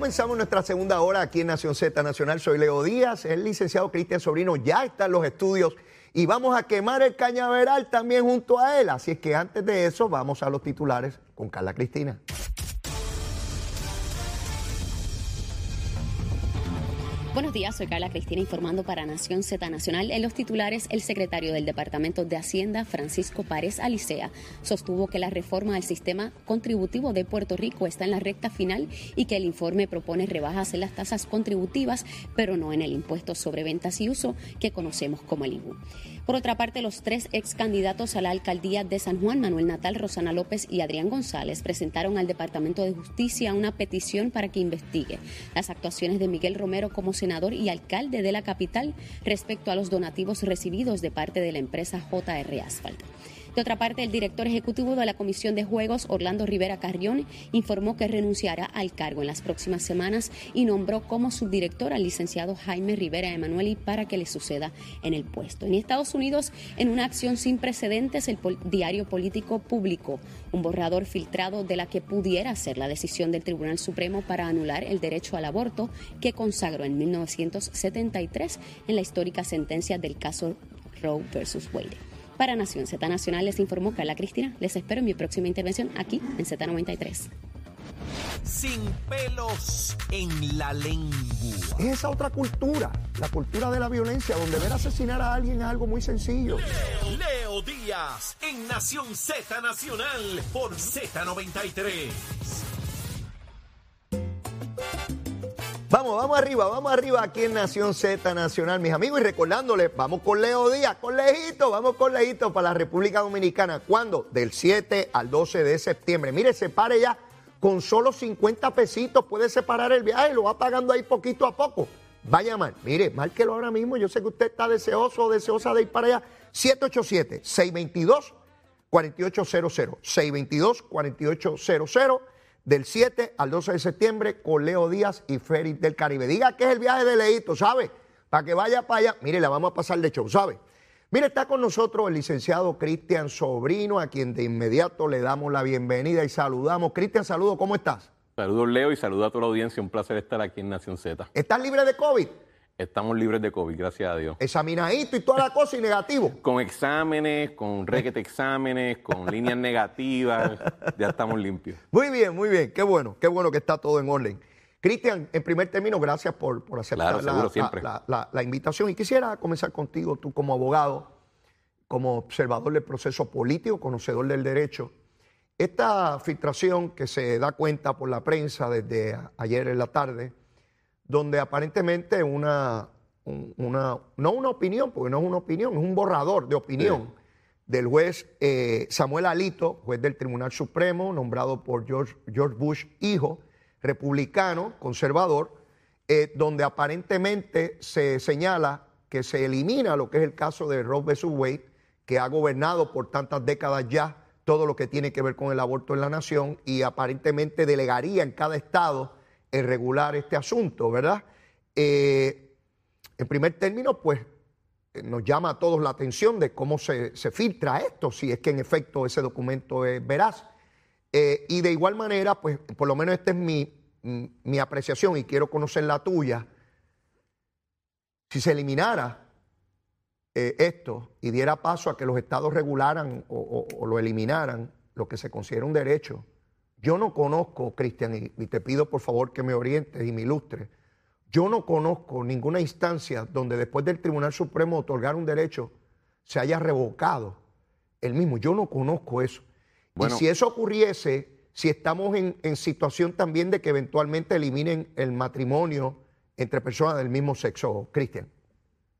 Comenzamos nuestra segunda hora aquí en Nación Z Nacional. Soy Leo Díaz, el licenciado Cristian Sobrino ya está en los estudios y vamos a quemar el cañaveral también junto a él. Así es que antes de eso vamos a los titulares con Carla Cristina. Buenos días, soy Carla Cristina informando para Nación Z Nacional. En los titulares, el secretario del Departamento de Hacienda, Francisco Párez Alicea, sostuvo que la reforma del sistema contributivo de Puerto Rico está en la recta final y que el informe propone rebajas en las tasas contributivas, pero no en el impuesto sobre ventas y uso que conocemos como el IBU. Por otra parte, los tres ex candidatos a la alcaldía de San Juan, Manuel Natal, Rosana López y Adrián González, presentaron al Departamento de Justicia una petición para que investigue las actuaciones de Miguel Romero como senador y alcalde de la capital respecto a los donativos recibidos de parte de la empresa JR Asphalt. De otra parte, el director ejecutivo de la Comisión de Juegos, Orlando Rivera Carrión, informó que renunciará al cargo en las próximas semanas y nombró como subdirector al licenciado Jaime Rivera Emanueli para que le suceda en el puesto. En Estados Unidos, en una acción sin precedentes, el diario político publicó un borrador filtrado de la que pudiera ser la decisión del Tribunal Supremo para anular el derecho al aborto que consagró en 1973 en la histórica sentencia del caso Roe versus Wade. Para Nación Z Nacional les informó Carla Cristina. Les espero en mi próxima intervención aquí en Z93. Sin pelos en la lengua. Es esa otra cultura, la cultura de la violencia, donde ver asesinar a alguien es algo muy sencillo. Leo, Leo Díaz, en Nación Z Nacional, por Z93. Vamos, vamos arriba, vamos arriba aquí en Nación Z Nacional, mis amigos, y recordándoles, vamos con Leo Díaz, con Lejito, vamos con Lejito para la República Dominicana. ¿Cuándo? Del 7 al 12 de septiembre. Mire, se pare ya con solo 50 pesitos, puede separar el viaje, lo va pagando ahí poquito a poco. Vaya mal, mire, márquelo ahora mismo, yo sé que usted está deseoso o deseosa de ir para allá. 787-622. 4800 622 4800 del 7 al 12 de septiembre con Leo Díaz y Félix del Caribe. Diga que es el viaje de Leito, ¿sabe? Para que vaya para allá. Mire, la vamos a pasar de show, ¿sabe? Mire, está con nosotros el licenciado Cristian Sobrino, a quien de inmediato le damos la bienvenida y saludamos. Cristian, saludo, ¿cómo estás? Saludos, Leo, y saludo a toda la audiencia. Un placer estar aquí en Nación Z. ¿Estás libre de COVID? Estamos libres de COVID, gracias a Dios. Examinadito y toda la cosa y negativo. Con exámenes, con requete exámenes, con líneas negativas, ya estamos limpios. Muy bien, muy bien, qué bueno, qué bueno que está todo en orden. Cristian, en primer término, gracias por, aceptar la, invitación. Y quisiera comenzar contigo, tú como abogado, como observador del proceso político, conocedor del derecho. Esta filtración que se da cuenta por la prensa desde ayer en la tarde, donde aparentemente una, una, no una opinión, porque no es una opinión, es un borrador de opinión del juez eh, Samuel Alito, juez del Tribunal Supremo, nombrado por George, George Bush, hijo, republicano, conservador, eh, donde aparentemente se señala que se elimina lo que es el caso de Roe vs. Wade, que ha gobernado por tantas décadas ya todo lo que tiene que ver con el aborto en la nación y aparentemente delegaría en cada estado regular este asunto, ¿verdad? Eh, en primer término, pues eh, nos llama a todos la atención de cómo se, filtra esto, si es que en efecto ese documento es veraz. Eh, y de igual manera, pues por lo menos esta es mi, mi apreciación y quiero conocer la tuya. Si se eliminara esto y diera paso a que los estados regularan o, o lo eliminaran, lo que se considera un derecho, yo no conozco, Cristian, y, te pido por favor que me orientes y me ilustres, yo no conozco ninguna instancia donde después del Tribunal Supremo otorgar un derecho se haya revocado el mismo. Yo no conozco eso. y si eso ocurriese, si estamos en, situación también de que eventualmente eliminen el matrimonio entre personas del mismo sexo, Cristian.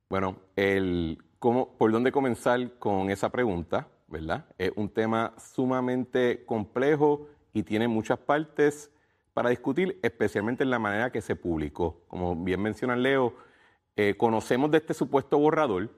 Bueno, el, ¿cómo, ¿por dónde comenzar con esa pregunta? ¿Verdad? Es un tema sumamente complejo y tiene muchas partes para discutir, especialmente en la manera que se publicó. Como bien menciona Leo, eh, conocemos de este supuesto borrador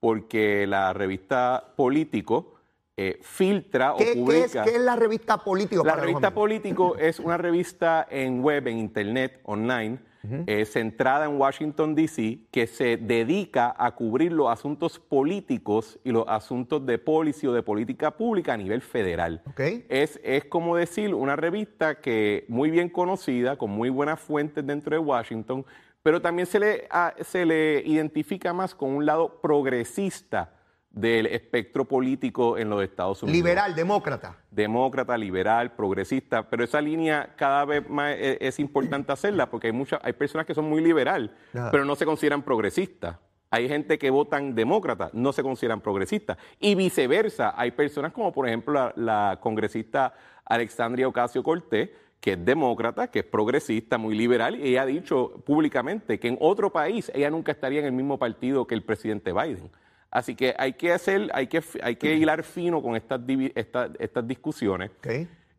porque la revista Político eh, filtra o publica. ¿qué es, la revista Político? La revista Político es una revista en web, en internet, online, eh, centrada en Washington, D.C., que se dedica a cubrir los asuntos políticos y los asuntos de policy o de política pública a nivel federal. Es, es como decir una revista que muy bien conocida, con muy buenas fuentes dentro de Washington, pero también se le, se le identifica más con un lado progresista del espectro político en los Estados Unidos. Liberal, demócrata. Demócrata, liberal, progresista, pero esa línea cada vez más e, es, importante hacerla porque hay muchas, hay personas que son muy liberal, pero no se consideran progresistas. Hay gente que votan demócrata, no se consideran progresistas. Y viceversa, hay personas como por ejemplo la, la congresista Alexandria Ocasio Cortés, que es demócrata, que es progresista, muy liberal, y ella ha dicho públicamente que en otro país ella nunca estaría en el mismo partido que el presidente Biden. Así que hay que hacer, hay que, hay que hilar fino con estas, estas discusiones.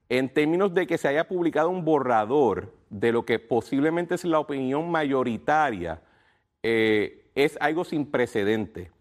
En términos de que se haya publicado un borrador de lo que posiblemente es la opinión mayoritaria, eh, es algo sin precedente.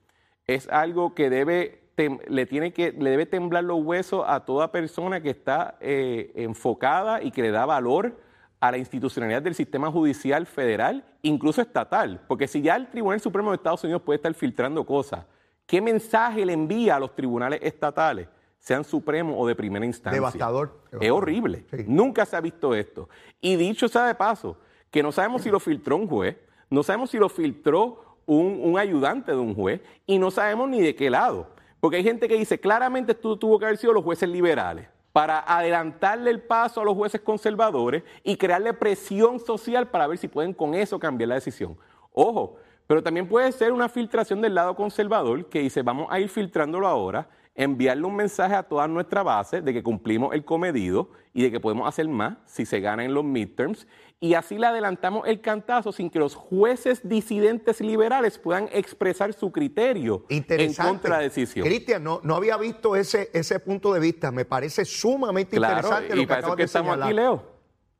Es algo que debe, le, tiene que, le debe temblar los huesos a toda persona que está eh, enfocada y que le da valor a la institucionalidad del sistema judicial federal, incluso estatal. Porque si ya el Tribunal Supremo de Estados Unidos puede estar filtrando cosas, ¿Qué mensaje le envía a los tribunales estatales, sean supremos o de primera instancia? Devastador. Es horrible. Nunca se ha visto esto. Y dicho sea de paso, que no sabemos si lo filtró un juez, no sabemos si lo filtró un, ayudante de un juez y no sabemos ni de qué lado. Porque hay gente que dice, claramente esto tuvo que haber sido los jueces liberales para adelantarle el paso a los jueces conservadores y crearle presión social para ver si pueden con eso cambiar la decisión. Ojo, pero también puede ser una filtración del lado conservador que dice, vamos a ir filtrándolo ahora, enviarle un mensaje a toda nuestra base de que cumplimos el comedido y de que podemos hacer más si se gana en los midterms. Y así le adelantamos el cantazo sin que los jueces disidentes liberales puedan expresar su criterio en contra de la decisión. Cristian, no, no había visto ese, ese punto de vista. Me parece sumamente interesante lo que acabas que estamos aquí, Leo.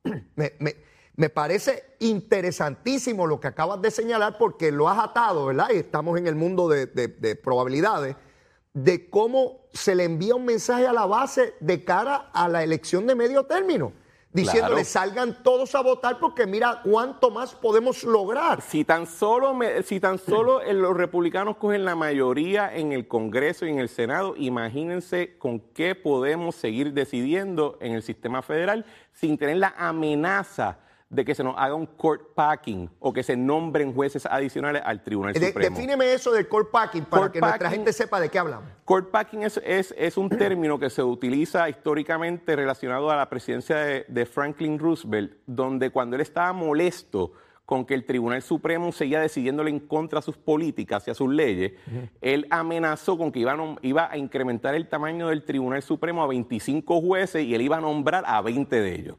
me, me parece interesantísimo lo que acabas de señalar porque lo has atado, ¿verdad? Y estamos en el mundo de, probabilidades, de cómo se le envía un mensaje a la base de cara a la elección de medio término diciéndole salgan todos a votar porque mira cuánto más podemos lograr. Si tan solo, si tan solo los republicanos cogen la mayoría en el Congreso y en el Senado, imagínense con qué podemos seguir decidiendo en el sistema federal sin tener la amenaza de que se nos haga un court packing o que se nombren jueces adicionales al Tribunal Supremo. Defíneme eso del court packing para que nuestra gente sepa de qué hablamos. Court packing es, es, un término que se utiliza históricamente relacionado a la presidencia de, Franklin Roosevelt, donde cuando él estaba molesto con que el Tribunal Supremo seguía decidiéndole en contra de sus políticas y a sus leyes, él amenazó con que iba a, iba a incrementar el tamaño del Tribunal Supremo a 25 jueces y él iba a nombrar a 20 de ellos.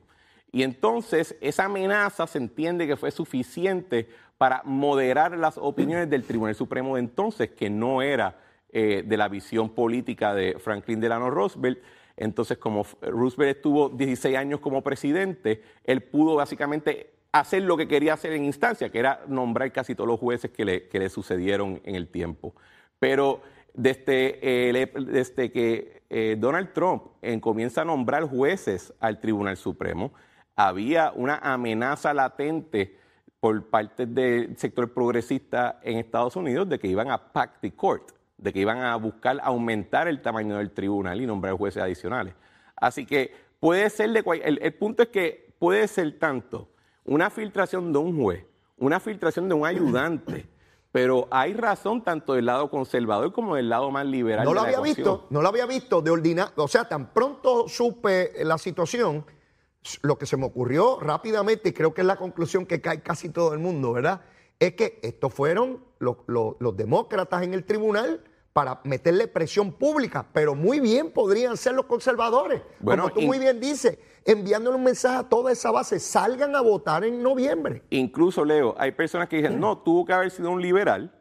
Y entonces esa amenaza se entiende que fue suficiente para moderar las opiniones del Tribunal Supremo de entonces, que no era eh, de la visión política de Franklin Delano Roosevelt. Entonces, como Roosevelt estuvo 16 años como presidente, él pudo básicamente hacer lo que quería hacer en instancia, que era nombrar casi todos los jueces que le, sucedieron en el tiempo. Pero desde, eh, que eh, Donald Trump comienza a nombrar jueces al Tribunal Supremo, había una amenaza latente por parte del sector progresista en Estados Unidos de que iban a pack the court, de que iban a buscar aumentar el tamaño del tribunal y nombrar jueces adicionales. Así que puede ser de el, el punto es que puede ser tanto una filtración de un juez, una filtración de un ayudante. pero hay razón tanto del lado conservador como del lado más liberal. No lo había visto, no lo había visto de ordinar, o sea, tan pronto supe la situación, lo que se me ocurrió rápidamente, y creo que es la conclusión que cae casi todo el mundo, ¿verdad? Es que estos fueron los, demócratas en el tribunal para meterle presión pública, pero muy bien podrían ser los conservadores. Bueno, Como tú muy bien dices, enviándole un mensaje a toda esa base, salgan a votar en noviembre. Incluso, Leo, hay personas que dicen, no, tuvo que haber sido un liberal,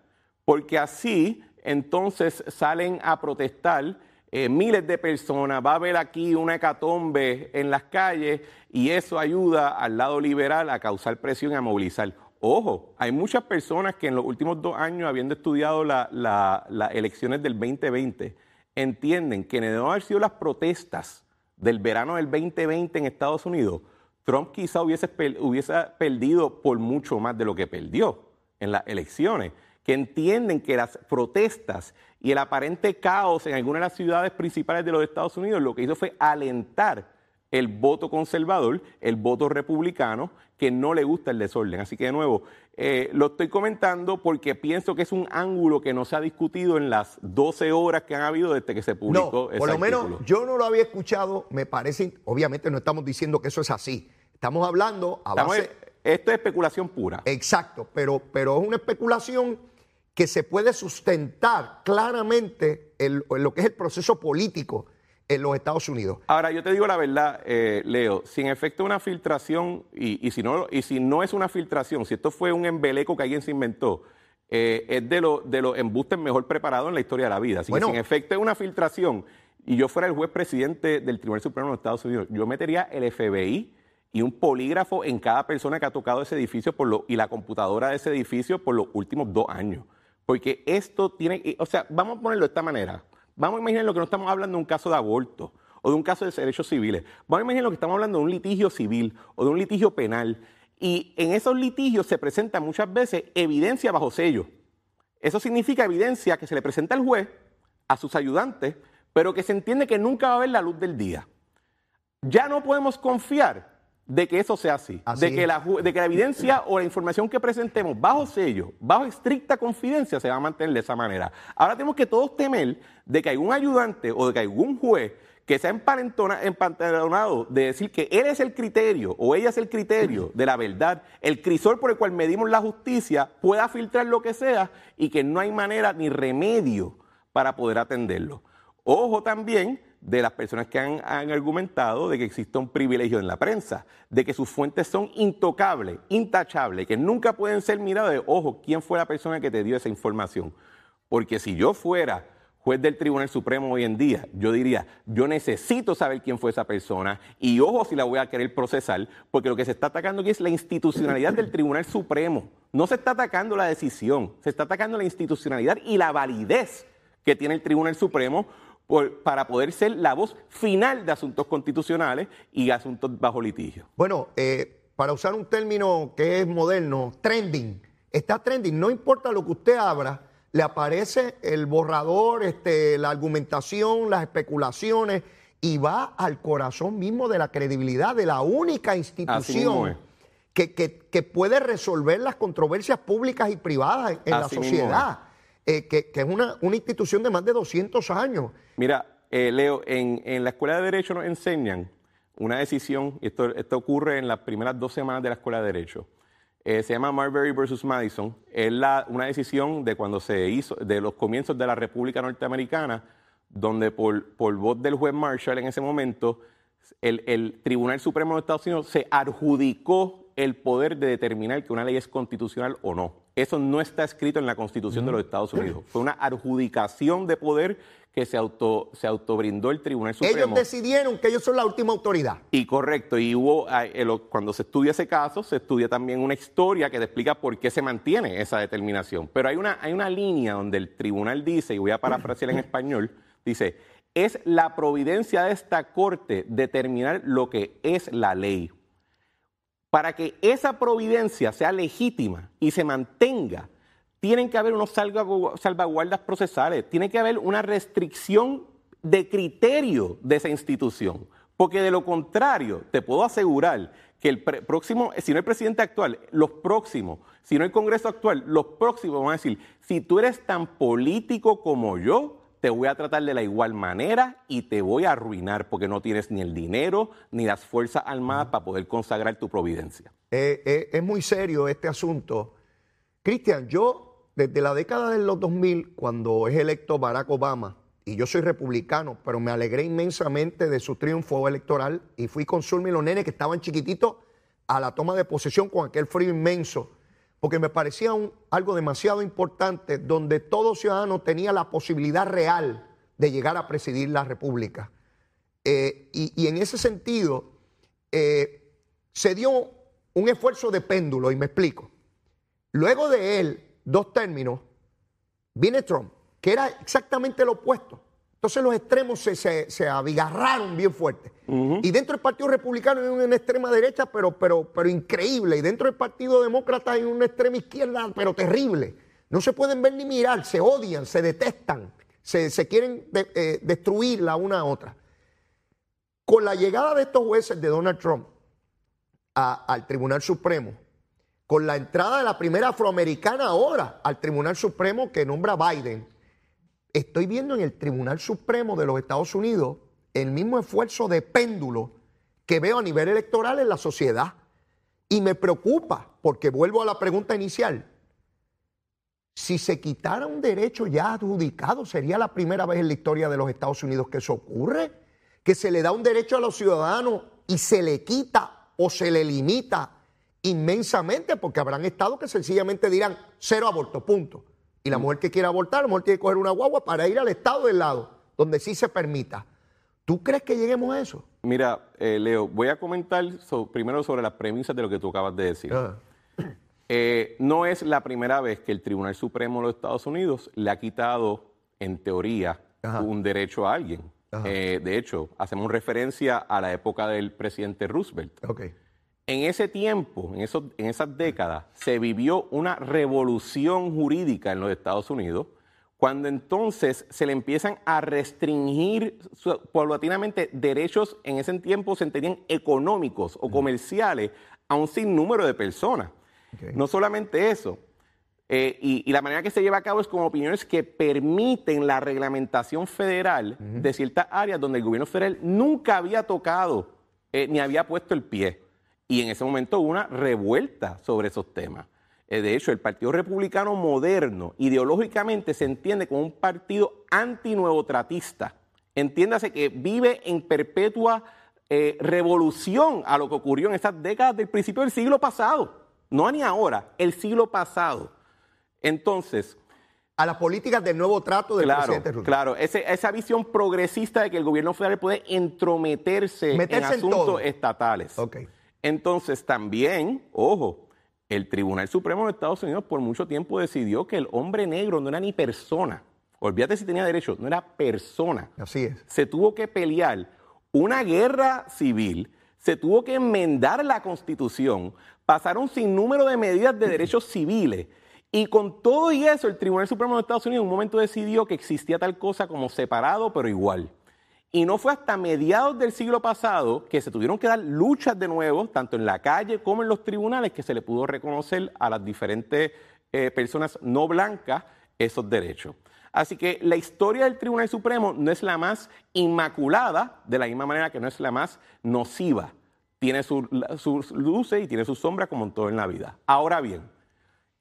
porque así entonces salen a protestar eh, miles de personas, va a haber aquí una hecatombe en las calles y eso ayuda al lado liberal a causar presión y a movilizar. Ojo, hay muchas personas que en los últimos dos años, habiendo estudiado las elecciones del 2020, entienden que no haber sido las protestas del verano del 2020 en Estados Unidos, Trump quizá hubiese, hubiese perdido por mucho más de lo que perdió en las elecciones, que entienden que las protestas y el aparente caos en algunas de las ciudades principales de los Estados Unidos lo que hizo fue alentar el voto conservador, el voto republicano, que no le gusta el desorden. Así que de nuevo, eh, lo estoy comentando porque pienso que es un ángulo que no se ha discutido en las 12 horas que han habido desde que se publicó. No, por lo menos yo no lo había escuchado, me parece, obviamente no estamos diciendo que eso es así, estamos hablando a base... Esto es especulación pura. Exacto, pero, pero es una especulación que se puede sustentar claramente en, lo que es el proceso político en los Estados Unidos. Ahora, yo te digo la verdad, eh, Leo, sin efecto una filtración, y, si no, y si no es una filtración, si esto fue un embeleco que alguien se inventó, eh, es de, de los embustes mejor preparados en la historia de la vida. Así que sin efecto es una filtración, y yo fuera el juez presidente del Tribunal Supremo de los Estados Unidos, yo metería el FBI y un polígrafo en cada persona que ha tocado ese edificio por lo, y la computadora de ese edificio por los últimos dos años. Porque esto tiene, o sea, vamos a ponerlo de esta manera. Vamos a imaginar lo que no estamos hablando de un caso de aborto o de un caso de derechos civiles. Vamos a imaginar lo que estamos hablando de un litigio civil o de un litigio penal. Y en esos litigios se presenta muchas veces evidencia bajo sello. Eso significa evidencia que se le presenta al juez, a sus ayudantes, pero que se entiende que nunca va a ver la luz del día. Ya no podemos confiar de que eso sea así, de, que la, de que la evidencia o la información que presentemos bajo sello, bajo estricta confidencia, se va a mantener de esa manera. Ahora tenemos que todos temer de que algún ayudante o de que algún juez que sea empantanado de decir que él es el criterio o ella es el criterio de la verdad, el crisol por el cual medimos la justicia, pueda filtrar lo que sea y que no hay manera ni remedio para poder atenderlo. Ojo también de las personas que han, argumentado de que existe un privilegio en la prensa, de que sus fuentes son intocables, intachables, que nunca pueden ser miradas de, ojo, ¿quién fue la persona que te dio esa información? Porque si yo fuera juez del Tribunal Supremo hoy en día, yo diría, yo necesito saber quién fue esa persona y ojo si la voy a querer procesar, porque lo que se está atacando aquí es la institucionalidad del Tribunal Supremo. No se está atacando la decisión, se está atacando la institucionalidad y la validez que tiene el Tribunal Supremo para poder ser la voz final de asuntos constitucionales y asuntos bajo litigio. Bueno, eh, para usar un término que es moderno, trending. Está trending, no importa lo que usted abra, le aparece el borrador, este, la argumentación, las especulaciones y va al corazón mismo de la credibilidad de la única institución que, que, puede resolver las controversias públicas y privadas en, la sociedad. Eh, que, es una, institución de más de 200 años. Mira, eh, Leo, en, la Escuela de Derecho nos enseñan una decisión, y esto, esto ocurre en las primeras dos semanas de la Escuela de Derecho, eh, se llama Marbury versus Madison, es la, una decisión de cuando se hizo, de los comienzos de la República Norteamericana, donde por, por voz del juez Marshall en ese momento, el, el Tribunal Supremo de Estados Unidos se adjudicó el poder de determinar que una ley es constitucional o no. Eso no está escrito en la Constitución de los Estados Unidos. Fue una adjudicación de poder que se auto se autobrindó el Tribunal Supremo. Ellos decidieron que ellos son la última autoridad. Y correcto, y hubo cuando se estudia ese caso, se estudia también una historia que te explica por qué se mantiene esa determinación. Pero hay una hay una línea donde el tribunal dice, y voy a parafrasear en español, dice, es la providencia de esta corte determinar lo que es la ley para que esa providencia sea legítima y se mantenga, tienen que haber unos salvaguardas procesales, tiene que haber una restricción de criterio de esa institución. Porque de lo contrario, te puedo asegurar que el próximo, si no el presidente actual, los próximos, si no el Congreso actual, los próximos van a decir, si tú eres tan político como yo, te voy a tratar de la igual manera y te voy a arruinar porque no tienes ni el dinero ni las fuerzas armadas para poder consagrar tu providencia. Eh, eh, es muy serio este asunto. Cristian, yo desde la década de los 2000, cuando es electo Barack Obama, y yo soy republicano, pero me alegré inmensamente de su triunfo electoral y fui con Zulma y los nenes que estaban chiquititos a la toma de posesión con aquel frío inmenso porque me parecía algo demasiado importante donde todo ciudadano tenía la posibilidad real de llegar a presidir la República. Eh, y, en ese sentido, eh, se dio un esfuerzo de péndulo, y me explico. Luego de él, dos términos, viene Trump, que era exactamente lo opuesto. Entonces los extremos se, se, abigarraron bien fuerte. Y dentro del Partido Republicano hay una extrema derecha, pero, pero, pero increíble. Y dentro del Partido Demócrata hay una extrema izquierda, pero terrible. No se pueden ver ni mirar, se odian, se detestan, se, quieren eh, destruir la una a otra. Con la llegada de estos jueces de Donald Trump al Tribunal Supremo, con la entrada de la primera afroamericana ahora al Tribunal Supremo que nombra Biden, estoy viendo en el Tribunal Supremo de los Estados Unidos el mismo esfuerzo de péndulo que veo a nivel electoral en la sociedad. Y me preocupa, porque vuelvo a la pregunta inicial. Si se quitara un derecho ya adjudicado, sería la primera vez en la historia de los Estados Unidos que eso ocurre que se le da un derecho a los ciudadanos y se le quita o se le limita inmensamente, porque habrán estados que sencillamente dirán cero aborto, punto. Y la mm. mujer que quiera abortar, la mujer tiene que coger una guagua para ir al estado del lado, donde sí se permita. ¿Tú crees que lleguemos a eso? Mira, eh, Leo, voy a comentar primero sobre las premisas de lo que tú acabas de decir. Ah. Eh, no es la primera vez que el Tribunal Supremo de los Estados Unidos le ha quitado, en teoría, un derecho a alguien. Eh, de hecho, hacemos referencia a la época del presidente Roosevelt. En ese tiempo, en, en esas décadas, se vivió una revolución jurídica en los Estados Unidos, cuando entonces se le empiezan a restringir paulatinamente derechos, en ese tiempo se entendían económicos o comerciales, a un sinnúmero de personas. No solamente eso, eh, y, la manera que se lleva a cabo es con opiniones que permiten la reglamentación federal de ciertas áreas donde el gobierno federal nunca había tocado eh, ni había puesto el pie. Y en ese momento hubo una revuelta sobre esos temas. Eh, de hecho, el Partido Republicano moderno ideológicamente se entiende como un partido antinuevotratista. Entiéndase que vive en perpetua revolución a lo que ocurrió en esas décadas del principio del siglo pasado. No ni ahora, el siglo pasado. Entonces, a las políticas del nuevo trato del presidente Rusia. Claro, esa visión progresista de que el gobierno federal puede entrometerse en asuntos estatales. Entonces, también, ojo, el Tribunal Supremo de Estados Unidos por mucho tiempo decidió que el hombre negro no era ni persona. Olvídate si tenía derechos, no era persona. Así es. Se tuvo que pelear una guerra civil, se tuvo que enmendar la constitución, pasaron sin número de medidas de derechos civiles y con todo y eso, el Tribunal Supremo de Estados Unidos en un momento decidió que existía tal cosa como separado pero igual. Y no fue hasta mediados del siglo pasado que se tuvieron que dar luchas de nuevo, tanto en la calle como en los tribunales, que se le pudo reconocer a las diferentes eh, personas no blancas esos derechos. Así que la historia del Tribunal Supremo no es la más inmaculada, de la misma manera que no es la más nociva. Tiene sus luces y tiene sus sombras como en todo en la vida. Ahora bien,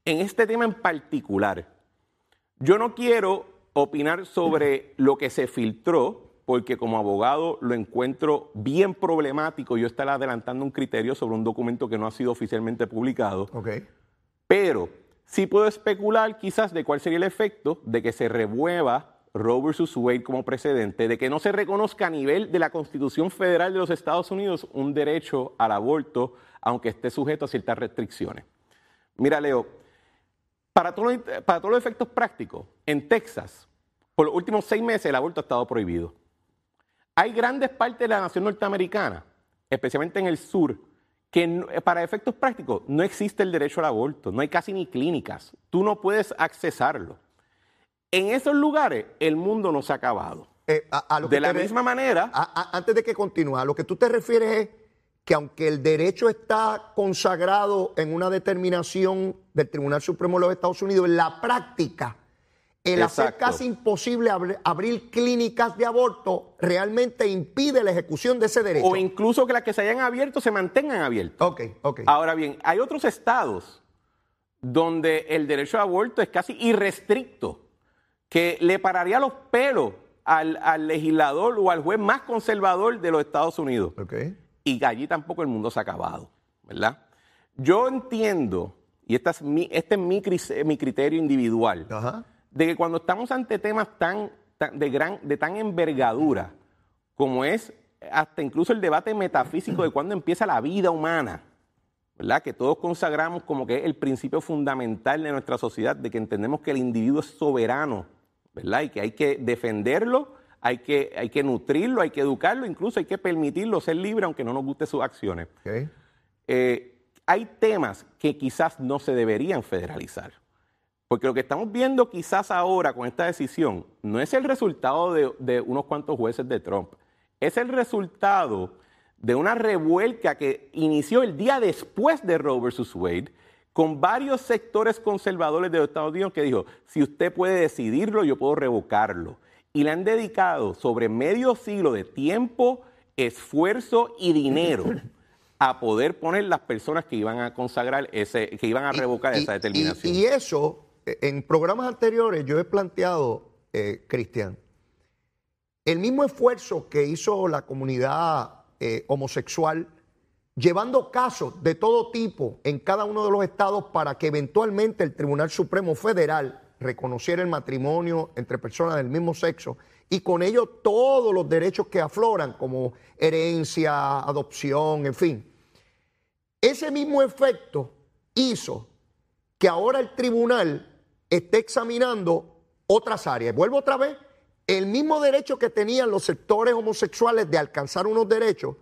en este tema en particular, yo no quiero opinar sobre lo que se filtró, porque como abogado lo encuentro bien problemático yo estar adelantando un criterio sobre un documento que no ha sido oficialmente publicado. Pero sí puedo especular quizás de cuál sería el efecto de que se remueva Roe versus Wade como precedente, de que no se reconozca a nivel de la Constitución Federal de los Estados Unidos un derecho al aborto, aunque esté sujeto a ciertas restricciones. Mira, Leo, para, todos los efectos prácticos, en Texas, por los últimos seis meses el aborto ha estado prohibido. Hay grandes partes de la nación norteamericana, especialmente en el sur, que para efectos prácticos no existe el derecho al aborto, no hay casi ni clínicas, tú no puedes accesarlo. En esos lugares el mundo no se ha acabado. Eh, de la misma manera... antes de que continúe, a lo que tú te refieres es que aunque el derecho está consagrado en una determinación del Tribunal Supremo de los Estados Unidos, en la práctica, el hacer casi imposible abrir, clínicas de aborto realmente impide la ejecución de ese derecho. O incluso que las que se hayan abierto se mantengan abiertas. Ok, ok. Ahora bien, hay otros estados donde el derecho a aborto es casi irrestricto, que le pararía los pelos al, al legislador o al juez más conservador de los Estados Unidos. Okay y allí tampoco el mundo se ha acabado, ¿verdad? Yo entiendo, y este es mi, este es mi, criterio individual, de que cuando estamos ante temas tan, de, gran, de tan envergadura, como es hasta incluso el debate metafísico de cuándo empieza la vida humana, ¿verdad? Que todos consagramos como que es el principio fundamental de nuestra sociedad, de que entendemos que el individuo es soberano, ¿verdad? Y que hay que defenderlo hay que, hay que nutrirlo, hay que educarlo, incluso hay que permitirlo ser libre aunque no nos guste sus acciones. Eh, hay temas que quizás no se deberían federalizar. Porque lo que estamos viendo quizás ahora con esta decisión no es el resultado de, de unos cuantos jueces de Trump, es el resultado de una revuelca que inició el día después de Roe versus Wade, con varios sectores conservadores de los Estados Unidos que dijo, si usted puede decidirlo, yo puedo revocarlo. Y le han dedicado sobre medio siglo de tiempo, esfuerzo y dinero a poder poner las personas que iban a consagrar ese, que iban a revocar esa determinación. Y, eso, en programas anteriores yo he planteado, eh, Cristian, el mismo esfuerzo que hizo la comunidad eh, homosexual, llevando casos de todo tipo en cada uno de los estados para que eventualmente el Tribunal Supremo Federal reconociera el matrimonio entre personas del mismo sexo y con ello todos los derechos que afloran, como herencia, adopción, en fin. Ese mismo efecto hizo que ahora el tribunal esté examinando otras áreas. Vuelvo otra vez, el mismo derecho que tenían los sectores homosexuales de alcanzar unos derechos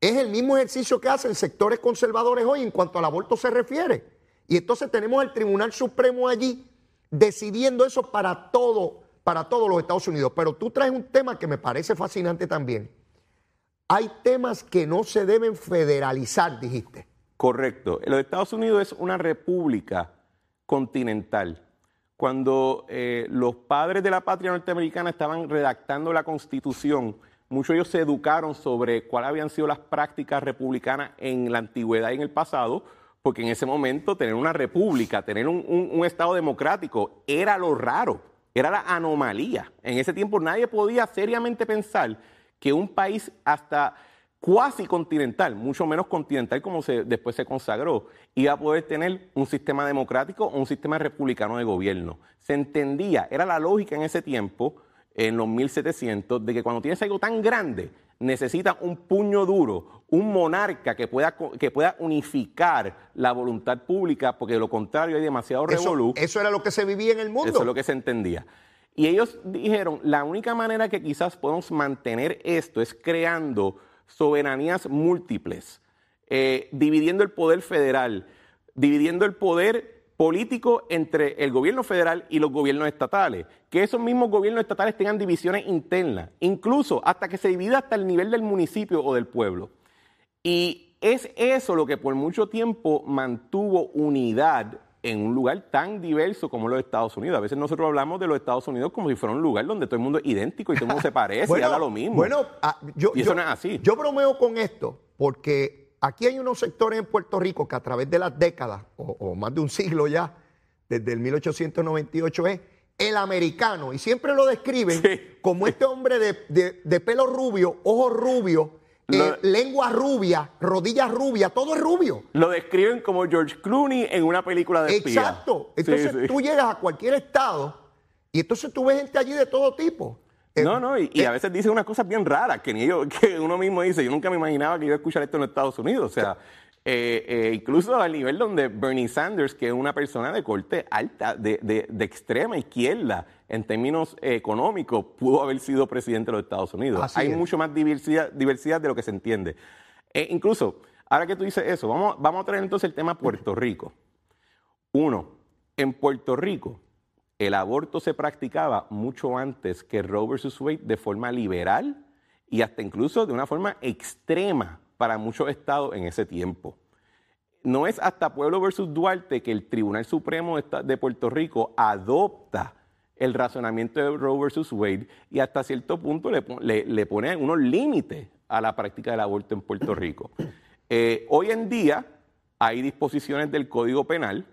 es el mismo ejercicio que hacen sectores conservadores hoy en cuanto al aborto se refiere. Y entonces tenemos al Tribunal Supremo allí decidiendo eso para todo, para todos los Estados Unidos. Pero tú traes un tema que me parece fascinante también. Hay temas que no se deben federalizar, dijiste. Correcto. Los Estados Unidos es una república continental. Cuando eh, los padres de la patria norteamericana estaban redactando la constitución, muchos de ellos se educaron sobre cuáles habían sido las prácticas republicanas en la antigüedad y en el pasado, porque en ese momento tener una república, tener un, Estado democrático, era lo raro, era la anomalía. En ese tiempo nadie podía seriamente pensar que un país hasta cuasi continental, mucho menos continental como se, después se consagró, iba a poder tener un sistema democrático o un sistema republicano de gobierno. Se entendía, era la lógica en ese tiempo, en los 1700, de que cuando tienes algo tan grande, necesita un puño duro, un monarca que pueda, que pueda unificar la voluntad pública, porque de lo contrario hay demasiado revolú. Eso, era lo que se vivía en el mundo. Eso es lo que se entendía. Y ellos dijeron, la única manera que quizás podemos mantener esto es creando soberanías múltiples, eh, dividiendo el poder federal, dividiendo el poder político entre el gobierno federal y los gobiernos estatales, que esos mismos gobiernos estatales tengan divisiones internas, incluso hasta que se divida hasta el nivel del municipio o del pueblo. Y es eso lo que por mucho tiempo mantuvo unidad en un lugar tan diverso como los Estados Unidos. A veces nosotros hablamos de los Estados Unidos como si fuera un lugar donde todo el mundo es idéntico y todo el mundo se parece y habla lo mismo. Bueno, ah, yo, y eso no es así. Yo bromeo con esto porque aquí hay unos sectores en Puerto Rico que a través de las décadas, o, más de un siglo ya, desde el 1898 es el americano. Y siempre lo describen como este hombre de, pelo rubio, ojos rubios, eh, lengua rubia, rodillas rubias, todo es rubio. Lo describen como George Clooney en una película de espía. Exacto. Entonces tú llegas a cualquier estado y entonces tú ves gente allí de todo tipo. Eh, no, no, y, a eh, veces dicen unas cosas bien raras que, ni yo, que uno mismo dice, yo nunca me imaginaba que iba a escuchar esto en los Estados Unidos. O sea, eh, incluso al nivel donde Bernie Sanders, que es una persona de corte alta, de, extrema izquierda en términos económicos, pudo haber sido presidente de los Estados Unidos. Hay mucho más diversidad, diversidad de lo que se entiende. incluso, ahora que tú dices eso, vamos, vamos a traer entonces el tema Puerto Rico. Uno, en Puerto Rico, el aborto se practicaba mucho antes que Roe vs. Wade de forma liberal y hasta incluso de una forma extrema para muchos estados en ese tiempo. No es hasta Pueblo versus Duarte que el Tribunal Supremo de Puerto Rico adopta el razonamiento de Roe versus Wade y hasta cierto punto le, pone unos límites a la práctica del aborto en Puerto Rico. Eh, hoy en día hay disposiciones del Código Penal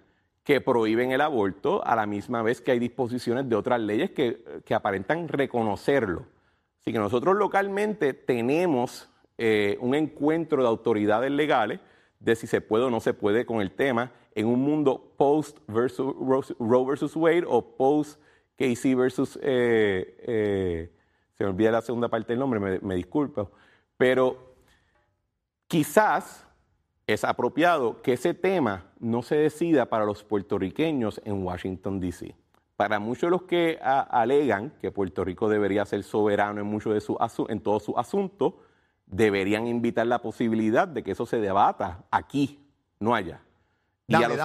que prohíben el aborto a la misma vez que hay disposiciones de otras leyes que, aparentan reconocerlo. Así que nosotros localmente tenemos eh, un encuentro de autoridades legales de si se puede o no se puede con el tema en un mundo post versus, Roe versus Wade o post Casey versus... Eh, eh, se me olvida la segunda parte del nombre, me, disculpo. Pero quizás es apropiado que ese tema no se decida para los puertorriqueños en Washington, D.C. para muchos de los que alegan que Puerto Rico debería ser soberano en, mucho de su en todos sus asuntos, deberían invitar la posibilidad de que eso se debata aquí, no allá. Dame,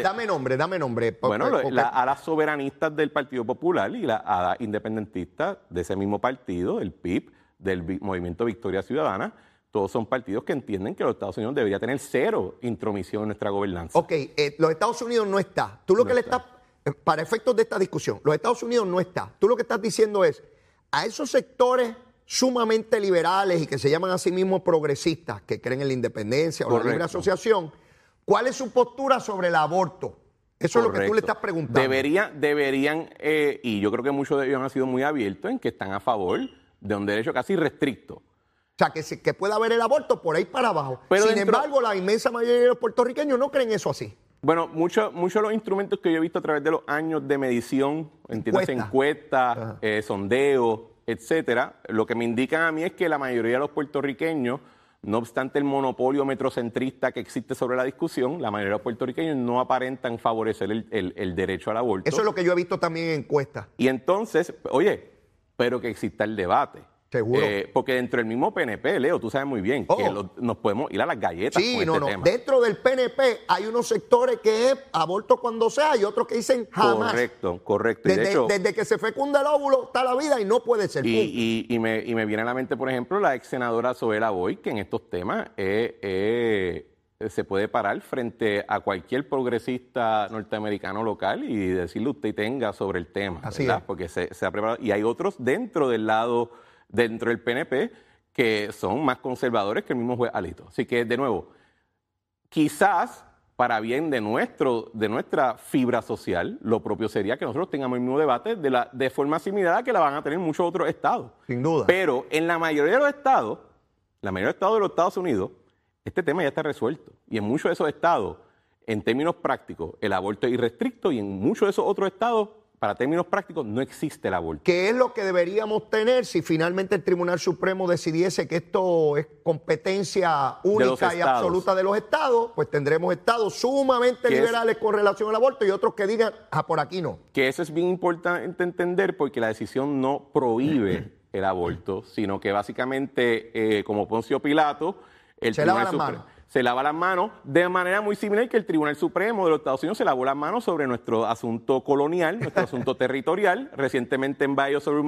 dame, nombre, dame nombre. Bueno, a las soberanistas del Partido Popular y a las independentistas de ese mismo partido, el PIB, del Movimiento Victoria Ciudadana, todos son partidos que entienden que los Estados Unidos debería tener cero intromisión en nuestra gobernanza. Ok, eh, los Estados Unidos no está. Tú lo que le estás, eh, para efectos de esta discusión, los Estados Unidos no está. Tú lo que estás diciendo es, a esos sectores sumamente liberales y que se llaman a sí mismos progresistas, que creen en la independencia o la libre asociación, ¿cuál es su postura sobre el aborto? Eso es lo que tú le estás preguntando. Deberían, deberían eh, y yo creo que muchos de ellos han sido muy abiertos en que están a favor de un derecho casi restricto. O sea, que, que pueda haber el aborto por ahí para abajo. Sin embargo, la inmensa mayoría de los puertorriqueños no creen eso así. Bueno, muchos muchos de los instrumentos que yo he visto a través de los años de medición, entiendes, encuestas, eh, sondeos, etcétera, lo que me indican a mí es que la mayoría de los puertorriqueños, no obstante el monopolio metrocentrista que existe sobre la discusión, la mayoría de los puertorriqueños no aparentan favorecer el derecho al aborto. Eso es lo que yo he visto también en encuestas. Y entonces, oye, pero que exista el debate. Seguro. Eh, porque dentro del mismo PNP, Leo, tú sabes muy bien que oh. nos podemos ir a las galletas. Sí, con no, este no. Dentro del PNP hay unos sectores que es aborto cuando sea y otros que dicen jamás. Correcto, correcto. Desde, desde que se fecunda el óvulo está la vida y no puede ser. Y, y, me, y me viene a la mente, por ejemplo, la ex senadora Zoela Boy, que en estos temas es eh, se puede parar frente a cualquier progresista norteamericano local y decirle usted tenga sobre el tema, Así ¿verdad? Porque se, ha preparado. Y hay otros dentro del lado, dentro del PNP, que son más conservadores que el mismo juez Alito. Así que, de nuevo, quizás para bien de, nuestro, de nuestra fibra social, lo propio sería que nosotros tengamos el mismo debate de, la, de forma similar a que la van a tener muchos otros estados. Sin duda. Pero en la mayoría de los estados, la mayoría de los estados de los Estados Unidos, este tema ya está resuelto. Y en muchos de esos estados, en términos prácticos, el aborto es irrestricto y en muchos de esos otros estados, para términos prácticos, no existe el aborto. ¿Qué es lo que deberíamos tener si finalmente el Tribunal Supremo decidiese que esto es competencia única y absoluta de los estados? Pues tendremos estados sumamente liberales con relación al aborto y otros que digan, ah, por aquí no. Que eso es bien importante entender porque la decisión no prohíbe el aborto, sino que básicamente, eh, como Poncio Pilato, el se las manos se lava las manos de manera muy similar que el Tribunal Supremo de los Estados Unidos se lavó las manos sobre nuestro asunto colonial, nuestro asunto territorial. Recientemente en Bayo sobre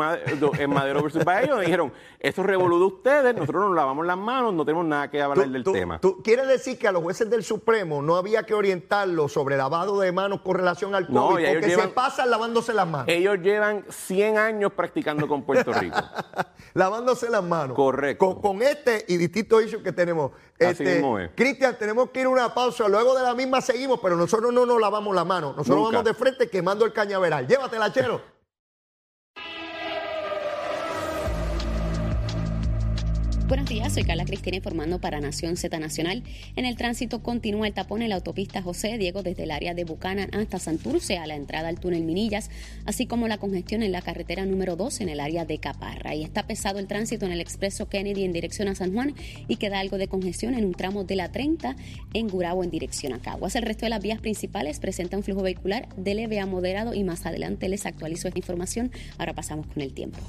en Madero versus Bayo dijeron, eso revoludo ustedes, nosotros nos lavamos las manos, no tenemos nada que hablar del tema. ¿Tú quieres decir que a los jueces del Supremo no había que orientarlos sobre lavado de manos con relación al COVID? No, porque se pasan lavándose las manos. Ellos llevan 100 años practicando con Puerto Rico. lavándose las manos. Correcto. Con, este y distintos issues que tenemos. Este. Cristian, tenemos que ir a una pausa. Luego de la misma seguimos, pero nosotros no nos lavamos la mano. Nosotros vamos de frente quemando el cañaveral. Llévatela, chero. Buenos días, soy Carla Cristina informando para Nación Z Nacional. En el tránsito continúa el tapón en la autopista José Diego desde el área de Bucanan hasta Santurce a la entrada al túnel Minillas, así como la congestión en la carretera número 2 en el área de Caparra. Y está pesado el tránsito en el expreso Kennedy en dirección a San Juan y queda algo de congestión en un tramo de la 30 en Gurabo en dirección a Caguas. El resto de las vías principales presenta un flujo vehicular de leve a moderado y más adelante les actualizo esta información. Ahora pasamos con el tiempo.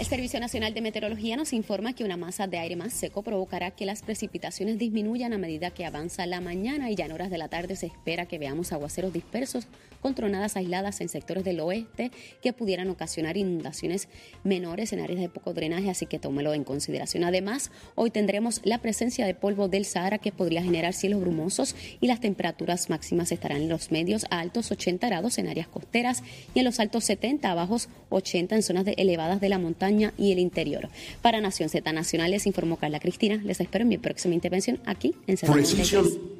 El Servicio Nacional de Meteorología nos informa que una masa de aire más seco provocará que las precipitaciones disminuyan a medida que avanza la mañana y ya en horas de la tarde se espera que veamos aguaceros dispersos con tronadas aisladas en sectores del oeste que pudieran ocasionar inundaciones menores en áreas de poco drenaje, así que tómelo en consideración. Además, hoy tendremos la presencia de polvo del Sahara que podría generar cielos brumosos y las temperaturas máximas estarán en los medios a altos 80 grados en áreas costeras y en los altos 70 a bajos 80 en zonas elevadas de la montaña y el interior. Para Nación Z Nacional les informó Carla Cristina. Les espero en mi próxima intervención aquí en Z